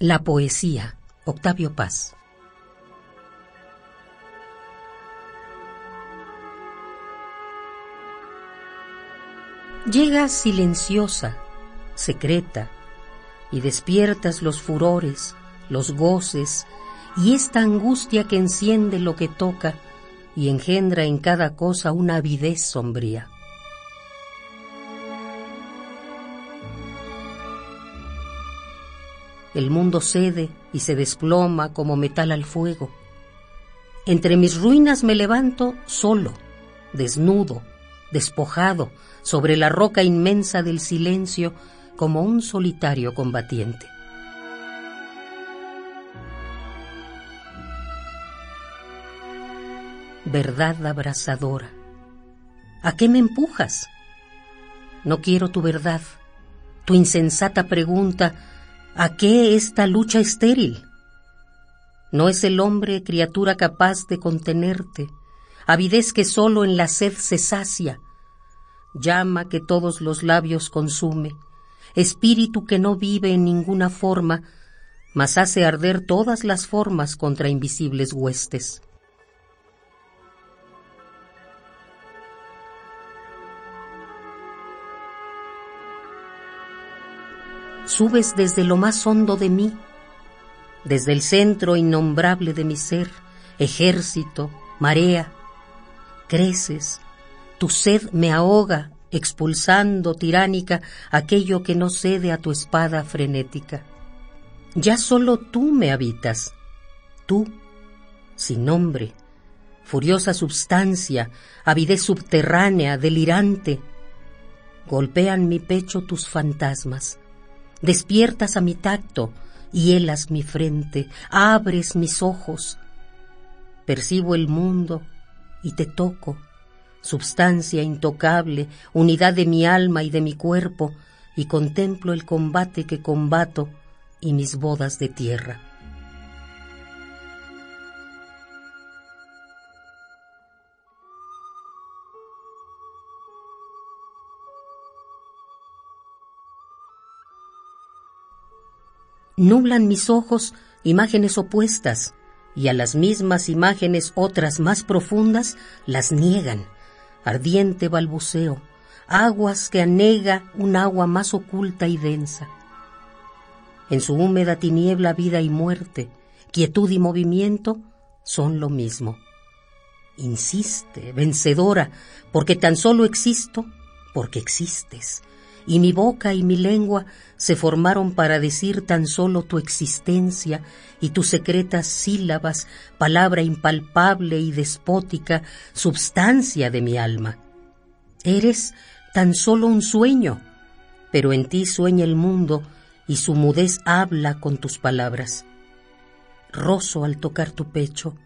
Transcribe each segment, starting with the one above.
La poesía, Octavio Paz. Llegas silenciosa, secreta, y despiertas los furores, los goces, y esta angustia que enciende lo que toca y engendra en cada cosa una avidez sombría. El mundo cede y se desploma como metal al fuego. Entre mis ruinas me levanto solo, desnudo, despojado, sobre la roca inmensa del silencio, como un solitario combatiente. Verdad abrasadora, ¿a qué me empujas? No quiero tu verdad, tu insensata pregunta, ¿a qué esta lucha estéril? No es el hombre criatura capaz de contenerte, avidez que solo en la sed se sacia, llama que todos los labios consume, espíritu que no vive en ninguna forma, mas hace arder todas las formas contra invisibles huestes. Subes desde lo más hondo de mí, desde el centro innombrable de mi ser, ejército, marea, creces, tu sed me ahoga, expulsando tiránica aquello que no cede a tu espada frenética. Ya solo tú me habitas, tú, sin nombre, furiosa substancia, avidez subterránea, delirante. Golpean mi pecho tus fantasmas, despiertas a mi tacto, hielas mi frente, abres mis ojos. Percibo el mundo y te toco substancia intocable, unidad de mi alma y de mi cuerpo, y contemplo el combate que combato y mis bodas de tierra. Nublan mis ojos imágenes opuestas, y a las mismas imágenes otras más profundas las niegan ardiente balbuceo, aguas que anega un agua más oculta y densa. En su húmeda tiniebla vida y muerte, quietud y movimiento son lo mismo. Insiste, vencedora, porque tan solo existo, porque existes, y mi boca y mi lengua se formaron para decir tan solo tu existencia y tus secretas sílabas, palabra impalpable y despótica, substancia de mi alma. Eres tan solo un sueño, pero en ti sueña el mundo y su mudez habla con tus palabras. Roso al tocar tu pecho,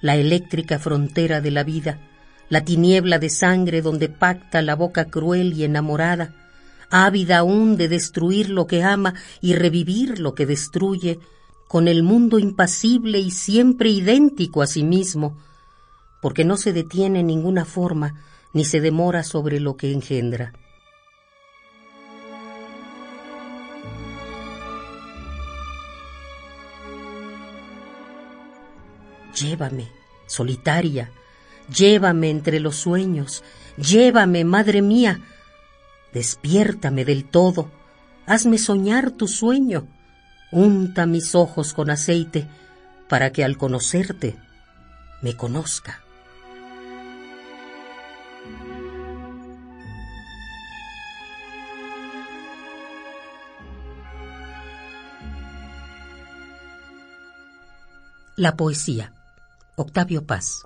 la eléctrica frontera de la vida, la tiniebla de sangre donde pacta la boca cruel y enamorada, ávida aún de destruir lo que ama y revivir lo que destruye, con el mundo impasible y siempre idéntico a sí mismo, porque no se detiene en ninguna forma ni se demora sobre lo que engendra. Llévame, solitaria, llévame entre los sueños, llévame, madre mía, Despiértame del todo, hazme soñar tu sueño, unta mis ojos con aceite, para que al conocerte me conozca. La poesía. Octavio Paz.